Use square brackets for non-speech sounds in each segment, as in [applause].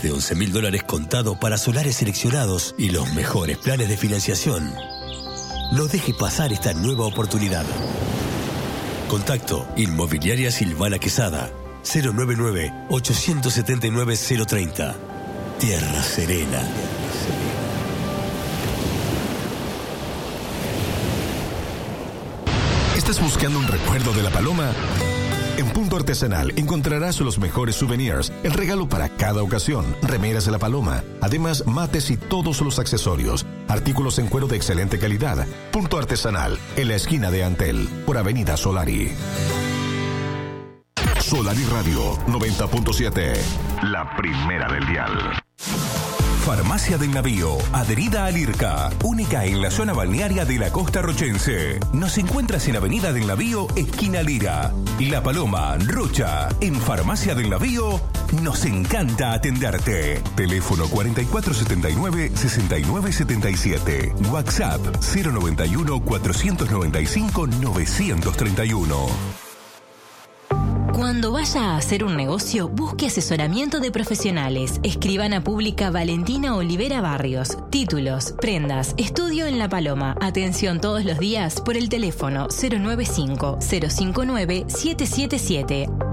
de 11 mil dólares contado para solares seleccionados y los mejores planes de financiación. No deje pasar esta nueva oportunidad. Contacto Inmobiliaria Silvana Quesada 099-879-030. Tierra Serena. ¿Estás buscando un recuerdo de la paloma? En Artesanal encontrarás los mejores souvenirs, el regalo para cada ocasión, remeras de la paloma, además mates y todos los accesorios, artículos en cuero de excelente calidad. Punto Artesanal, en la esquina de Antel, por Avenida Solari. Solari Radio 90.7, la primera del dial. Farmacia del Navío, adherida al IRCA, única en la zona balnearia de la costa rochense. Nos encuentras en Avenida del Navío, esquina Lira. La Paloma, Rocha. En Farmacia del Navío, nos encanta atenderte. Teléfono 4479-6977. WhatsApp 091-495-931. Cuando vaya a hacer un negocio, busque asesoramiento de profesionales. Escribana Pública Valentina Olivera Barrios. Títulos, prendas, estudio en La Paloma. Atención todos los días por el teléfono 095 059 777.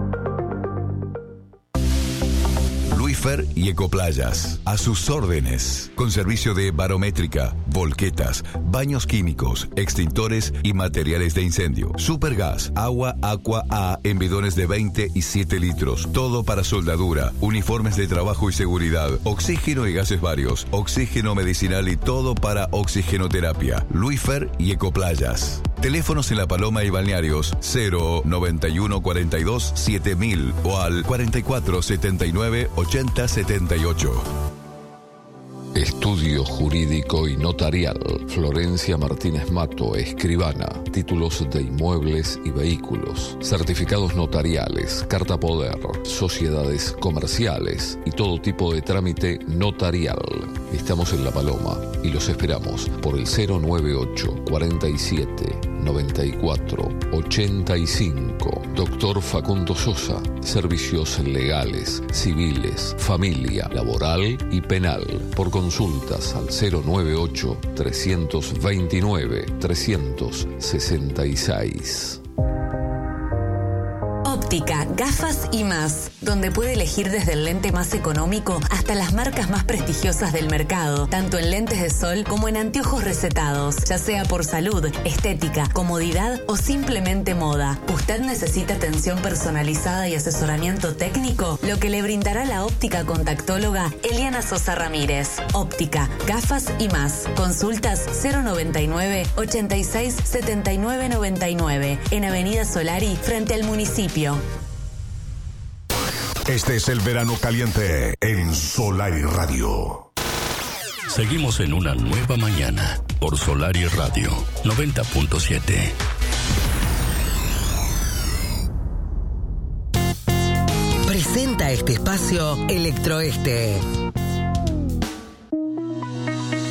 Luifer y Ecoplayas. A sus órdenes. Con servicio de barométrica, volquetas, baños químicos, extintores y materiales de incendio. Supergas, agua, aqua A en bidones de 20 y 7 litros. Todo para soldadura, uniformes de trabajo y seguridad, oxígeno y gases varios, oxígeno medicinal y todo para oxigenoterapia. Luifer y Ecoplayas. Teléfonos en La Paloma y Balnearios 0 91 42 7000 o al 44 79 80 78. Estudio Jurídico y Notarial. Florencia Martínez Mato, escribana. Títulos de inmuebles y vehículos. Certificados notariales, carta poder, sociedades comerciales y todo tipo de trámite notarial. Estamos en La Paloma y los esperamos por el 098 47 94 85. Doctor Facundo Sosa. Servicios legales, civiles, familia, laboral y penal. Por consultas al 098 329 366. Óptica, gafas y más, donde puede elegir desde el lente más económico hasta las marcas más prestigiosas del mercado, tanto en lentes de sol como en anteojos recetados, ya sea por salud, estética, comodidad o simplemente moda. ¿Usted necesita atención personalizada y asesoramiento técnico? Lo que le brindará la óptica contactóloga Eliana Sosa Ramírez. Óptica, gafas y más. Consultas 099 86 79 99 en Avenida Solari frente al municipio. Este es el verano caliente en Solari Radio. Seguimos en una nueva mañana por Solari Radio 90.7. Presenta este espacio Electroeste.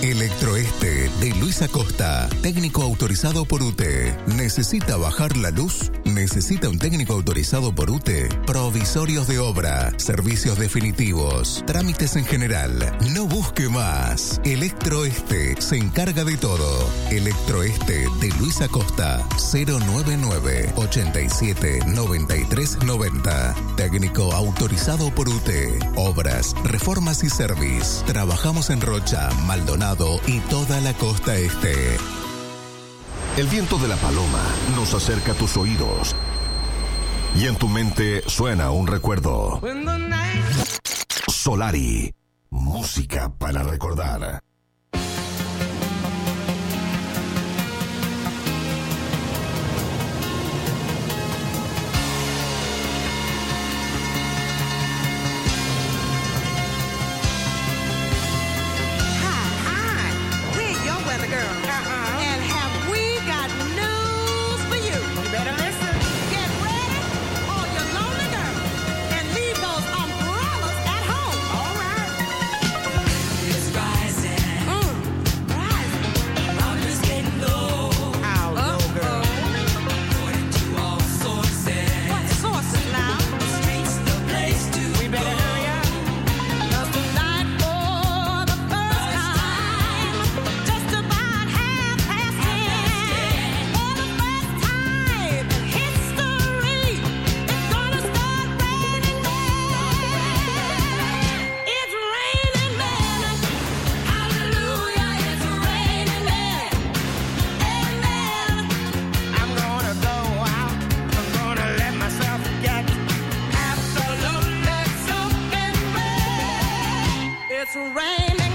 Electroeste de Luis Acosta, técnico autorizado por UTE. ¿Necesita bajar la luz? ¿Necesita un técnico autorizado por UTE? Provisorios de obra, servicios definitivos, trámites en general. No busque más. Electroeste se encarga de todo. Electroeste de Luis Acosta, 099 87 93 90. Técnico autorizado por UTE. Obras, reformas y service. Trabajamos en Rocha, Maldonado y toda la costa este. El viento de la paloma nos acerca a tus oídos. Y en tu mente suena un recuerdo. Solari. Música para recordar. rain.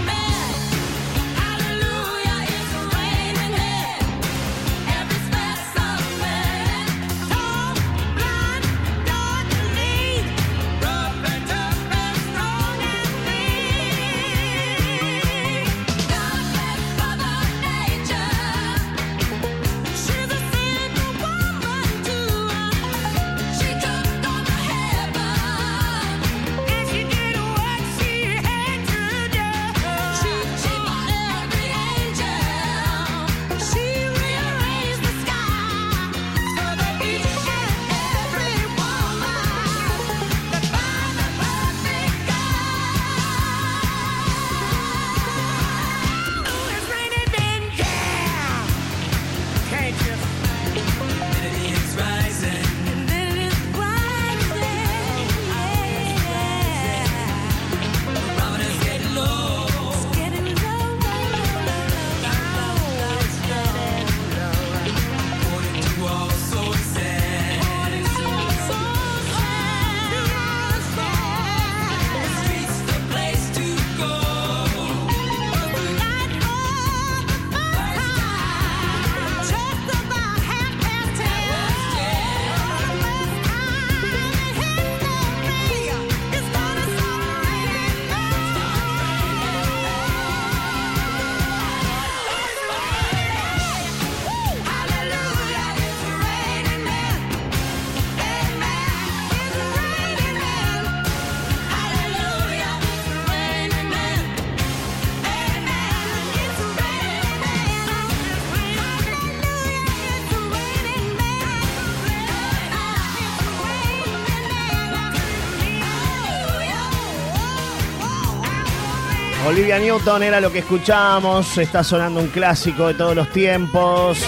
Olivia Newton era lo que escuchábamos. Está sonando un clásico de todos los tiempos.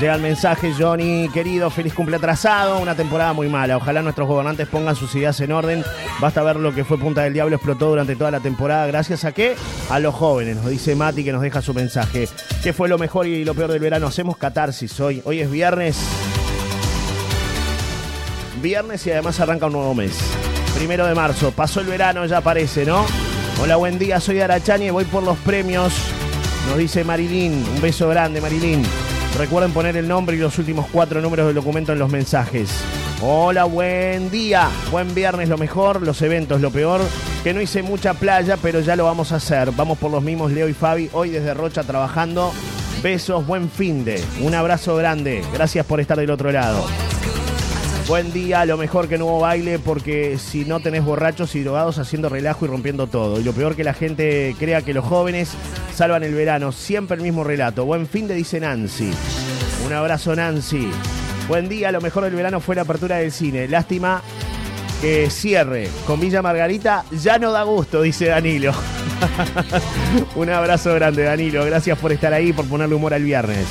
Llega el mensaje, Johnny, querido, feliz cumple atrasado. Una temporada muy mala. Ojalá nuestros gobernantes pongan sus ideas en orden. Basta ver lo que fue Punta del Diablo explotó durante toda la temporada. Gracias a qué? A los jóvenes, nos dice Mati que nos deja su mensaje. ¿Qué fue lo mejor y lo peor del verano? Hacemos catarsis hoy. Hoy es viernes. Viernes y además arranca un nuevo mes. Primero de marzo. Pasó el verano, ya aparece, ¿no? Hola, buen día. Soy Arachani y voy por los premios. Nos dice Marilyn. Un beso grande, Marilyn. Recuerden poner el nombre y los últimos cuatro números del documento en los mensajes. Hola, buen día. Buen viernes, lo mejor. Los eventos, lo peor. Que no hice mucha playa, pero ya lo vamos a hacer. Vamos por los mismos, Leo y Fabi. Hoy desde Rocha trabajando. Besos, buen fin de. Un abrazo grande. Gracias por estar del otro lado. Buen día, lo mejor que no hubo baile porque si no tenés borrachos y drogados haciendo relajo y rompiendo todo. Y lo peor que la gente crea que los jóvenes salvan el verano. Siempre el mismo relato. Buen fin de dice Nancy. Un abrazo Nancy. Buen día, lo mejor del verano fue la apertura del cine. Lástima que cierre con Villa Margarita. Ya no da gusto, dice Danilo. [laughs] Un abrazo grande, Danilo. Gracias por estar ahí, por ponerle humor al viernes.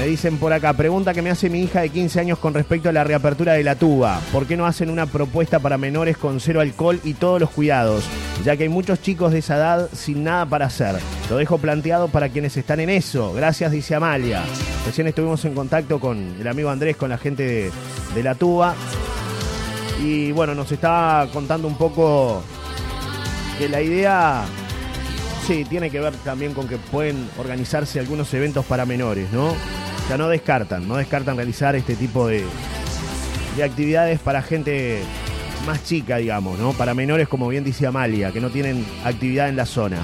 Me dicen por acá, pregunta que me hace mi hija de 15 años con respecto a la reapertura de la tuba. ¿Por qué no hacen una propuesta para menores con cero alcohol y todos los cuidados? Ya que hay muchos chicos de esa edad sin nada para hacer. Lo dejo planteado para quienes están en eso. Gracias, dice Amalia. Recién estuvimos en contacto con el amigo Andrés, con la gente de, la tuba. Y bueno, nos estaba contando un poco que la idea Sí, tiene que ver también con que pueden organizarse algunos eventos para menores, ¿no? Sea, no descartan, no descartan realizar este tipo de, de actividades para gente más chica, digamos, ¿no? Para menores, como bien dice Amalia, que no tienen actividad en la zona.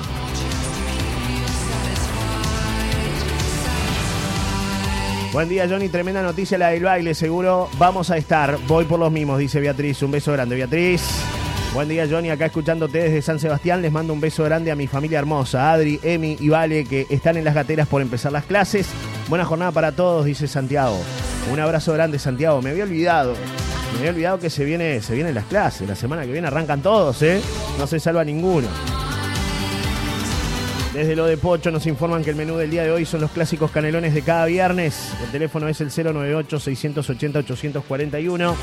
Buen día, Johnny. Tremenda noticia la del baile. Seguro vamos a estar. Voy por los mismos, dice Beatriz. Un beso grande, Beatriz. Buen día, Johnny. Acá escuchándote desde San Sebastián. Les mando un beso grande a mi familia hermosa, Adri, Emi y Vale, que están en las gateras por empezar las clases. Buena jornada para todos, dice Santiago. Un abrazo grande, Santiago. Me había olvidado. Me había olvidado que se viene, se vienen las clases. La semana que viene arrancan todos, ¿eh? No se salva ninguno. Desde lo de Pocho nos informan que el menú del día de hoy son los clásicos canelones de cada viernes. El teléfono es el 098-680-841.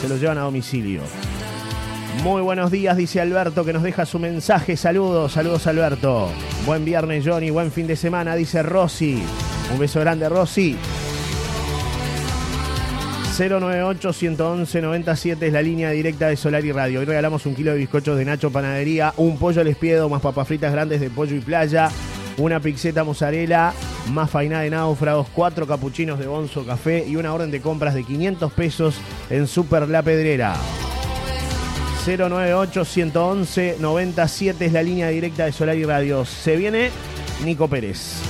Se los llevan a domicilio. Muy buenos días, dice Alberto, que nos deja su mensaje. Saludos, saludos Alberto. Buen viernes, Johnny. Buen fin de semana, dice Rosy. Un beso grande, Rosy. 098-111-97 es la línea directa de Solar y Radio. Hoy regalamos un kilo de bizcochos de Nacho Panadería, un pollo al espiedo, más papas fritas grandes de pollo y playa, una pixeta mozzarella, más fainá de náufragos, cuatro capuchinos de Bonzo Café y una orden de compras de 500 pesos en Super La Pedrera. 098-111-97 es la línea directa de Solar y Radio. Se viene Nico Pérez.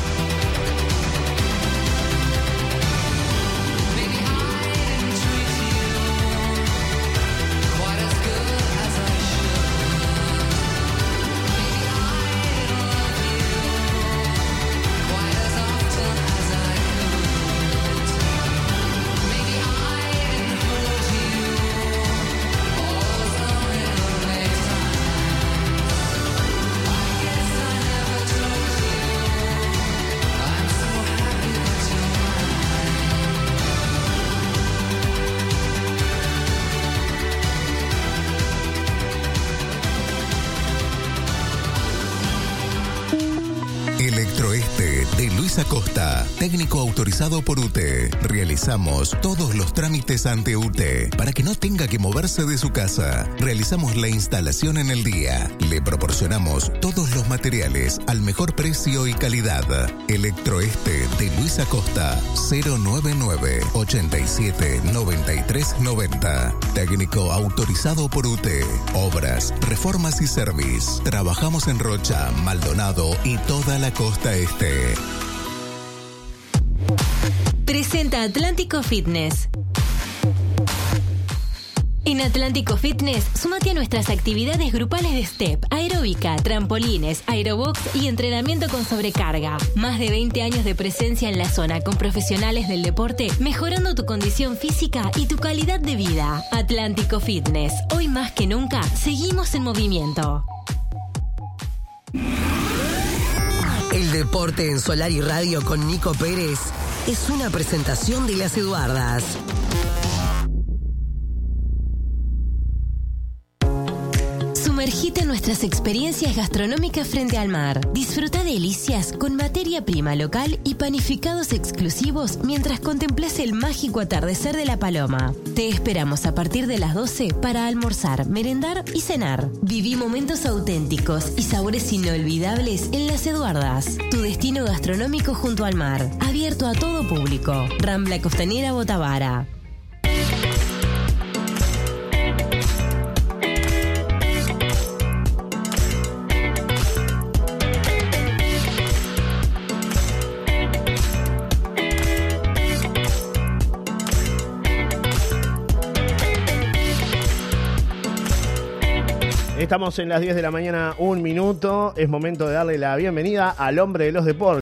Luis Acosta, técnico autorizado por UTE. Realizamos todos los trámites ante UTE para que no tenga que moverse de su casa. Realizamos la instalación en el día. Le proporcionamos todos los materiales al mejor precio y calidad. Electroeste de Luis Acosta, 099 87 93 90. Técnico autorizado por UTE. Obras, reformas y service. Trabajamos en Rocha, Maldonado y toda la costa este. Presenta Atlántico Fitness. En Atlántico Fitness, sumate a nuestras actividades grupales de step, aeróbica, trampolines, aerobox y entrenamiento con sobrecarga. Más de 20 años de presencia en la zona con profesionales del deporte, mejorando tu condición física y tu calidad de vida. Atlántico Fitness, hoy más que nunca, seguimos en movimiento. El deporte en Solar y Radio con Nico Pérez es una presentación de las Eduardas. Sumergite en nuestras experiencias gastronómicas frente al mar. Disfruta delicias con materia prima local y panificados exclusivos mientras contemplas el mágico atardecer de la Paloma. Te esperamos a partir de las 12 para almorzar, merendar y cenar. Viví momentos auténticos y sabores inolvidables en las Eduardas, tu destino gastronómico junto al mar, abierto a todo público. Rambla Costanera Botavara. Estamos en las 10 de la mañana, un minuto. Es momento de darle la bienvenida al hombre de los deportes.